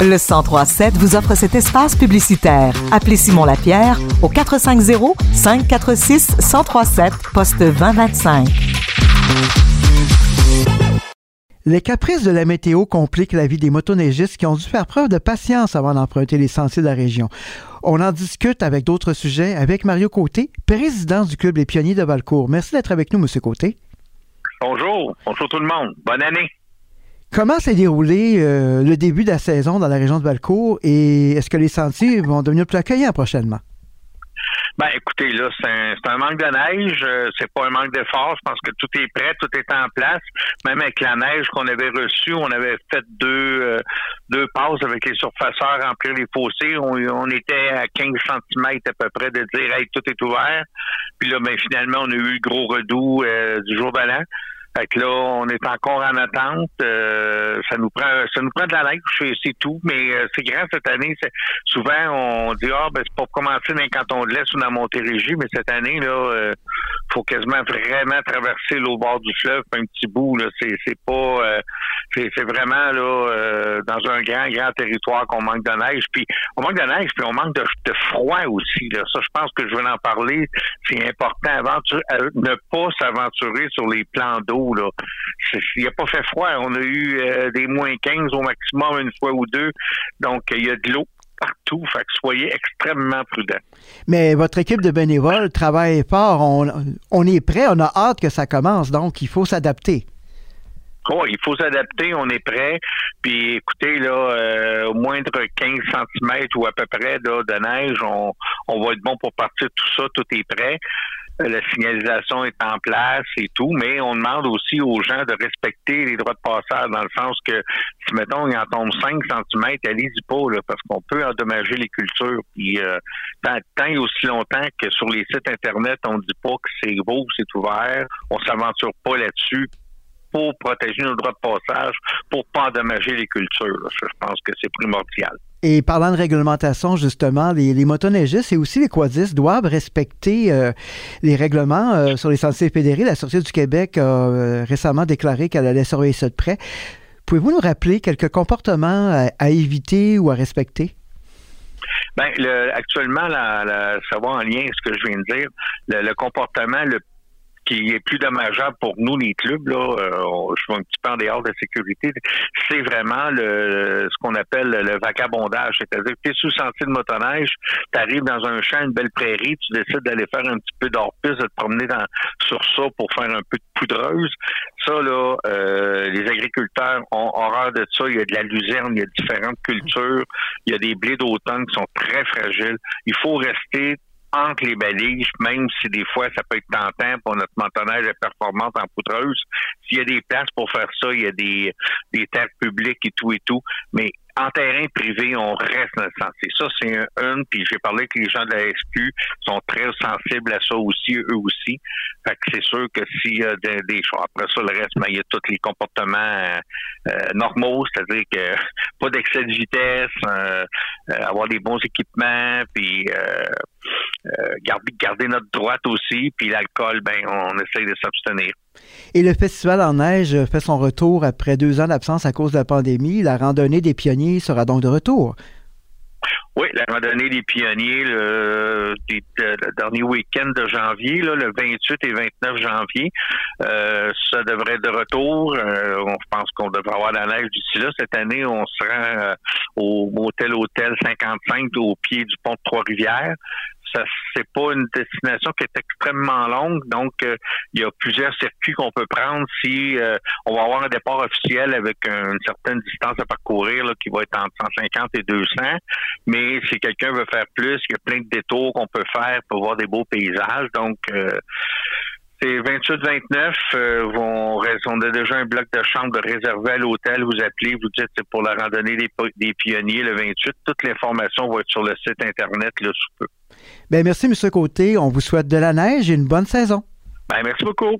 Le 1037 vous offre cet espace publicitaire. Appelez Simon Lapierre au 450 546 1037 poste 2025. Les caprices de la météo compliquent la vie des motoneigistes qui ont dû faire preuve de patience avant d'emprunter les sentiers de la région. On en discute avec d'autres sujets avec Mario Côté, président du Club Les Pionniers de Valcourt. Merci d'être avec nous, Monsieur Côté. Bonjour. Bonjour tout le monde. Bonne année. Comment s'est déroulé euh, le début de la saison dans la région de Valcourt et est-ce que les sentiers vont devenir plus accueillants prochainement? Ben, écoutez, là, c'est un, manque de neige. Euh, c'est pas un manque d'effort. Je pense que tout est prêt, tout est en place. Même avec la neige qu'on avait reçue, on avait fait deux euh, deux passes avec les surfaceurs, remplir les fossés. On, était à 15 cm à peu près de dire, hey, tout est ouvert. Puis là, ben, finalement, on a eu le gros redout euh, du jour de. Fait que là, on est encore en attente. Euh, ça nous prend ça nous prend de la neige, c'est tout. Mais euh, c'est grand cette année. Souvent, on dit Ah, ben c'est pour commencer dans le canton de l'Est ou dans Montérégie, mais cette année, là, euh, faut quasiment vraiment traverser l'eau bord du fleuve un petit bout. Là. C'est, c'est pas euh, c'est, c'est vraiment là dans un grand, grand territoire qu'on manque de neige. Puis on manque de neige, puis on manque de, de froid aussi. Là. Ça, je pense que je vais en parler. C'est important avant ne pas s'aventurer sur les plans d'eau il n'a pas fait froid. On a eu euh, des moins 15 au maximum une fois ou deux. Donc, il y a de l'eau partout. Fait que soyez extrêmement prudents. Mais votre équipe de bénévoles travaille fort. On, est prêt. On a hâte que ça commence. Donc, il faut s'adapter. Oh, il faut s'adapter, on est prêt. Puis écoutez, là, euh, au moindre 15 cm ou à peu près de neige, on, on va être bon pour partir tout ça, tout est prêt. La signalisation est en place et tout, mais on demande aussi aux gens de respecter les droits de passage dans le sens que si mettons il en tombe 5 cm, allez-y pas là, parce qu'on peut endommager les cultures. Puis euh, tant, et aussi longtemps que sur les sites internet on dit pas que c'est beau, c'est ouvert, on s'aventure pas là-dessus pour protéger nos droits de passage, pour pas endommager les cultures. Je pense que c'est primordial. Et parlant de réglementation, justement, les, les motoneigistes et aussi les quadistes doivent respecter euh, les règlements euh, sur les sentiers fédérés. La Sûreté du Québec a euh, récemment déclaré qu'elle allait surveiller ça de près. Pouvez-vous nous rappeler quelques comportements à, éviter ou à respecter? Bien, actuellement, la, ça va en lien avec ce que je viens de dire. Le, le comportement le qui est plus dommageable pour nous, les clubs, là, euh, je vais un petit peu en dehors de sécurité, c'est vraiment le ce qu'on appelle le vagabondage. C'est-à-dire que tu es sous sentier de motoneige, tu arrives dans un champ, une belle prairie, tu décides d'aller faire un petit peu d'hors-piste, de te promener dans, sur ça pour faire un peu de poudreuse. Ça, là, euh, les agriculteurs ont horreur de ça. Il y a de la luzerne, il y a différentes cultures, il y a des blés d'automne qui sont très fragiles. Il faut rester entre les balises, même si des fois ça peut être tentant pour notre motoneige performance en poudreuse. S'il y a des places pour faire ça, il y a des, des terres publiques et tout et tout. Mais en terrain privé, on reste dans le sentier. Ça, c'est un, un puis j'ai parlé avec les gens de la SQ, sont très sensibles à ça aussi, eux aussi. Fait que c'est sûr que s'il y a des, choix, après ça, le reste, mais ben, il y a tous les comportements euh, normaux, c'est-à-dire que pas d'excès de vitesse, euh, euh, avoir des bons équipements, puis garder, garder notre droite aussi, puis l'alcool, ben on essaye de s'abstenir. Et le festival en neige fait son retour après deux ans d'absence à cause de la pandémie. La randonnée des pionniers sera donc de retour. Oui, la randonnée des pionniers le, dernier week-end de janvier, le 28 et 29 janvier, euh, ça devrait être de retour. Euh, on pense qu'on devrait avoir la neige d'ici là. Cette année, on sera euh, au motel Hôtel 55 au pied du pont de Trois-Rivières ça c'est pas une destination qui est extrêmement longue, donc euh, il y a plusieurs circuits qu'on peut prendre si euh, on va avoir un départ officiel avec une certaine distance à parcourir qui va être entre 150 et 200. Mais si quelqu'un veut faire plus, il y a plein de détours qu'on peut faire pour voir des beaux paysages. Donc euh, c'est 28-29. on a déjà un bloc de chambre réservé à l'hôtel. Vous appelez, vous dites c'est pour la randonnée des, des, pionniers le 28. Toute l'information va être sur le site Internet le sous peu. Bien, merci, M. Côté. On vous souhaite de la neige et une bonne saison. Bien, merci beaucoup.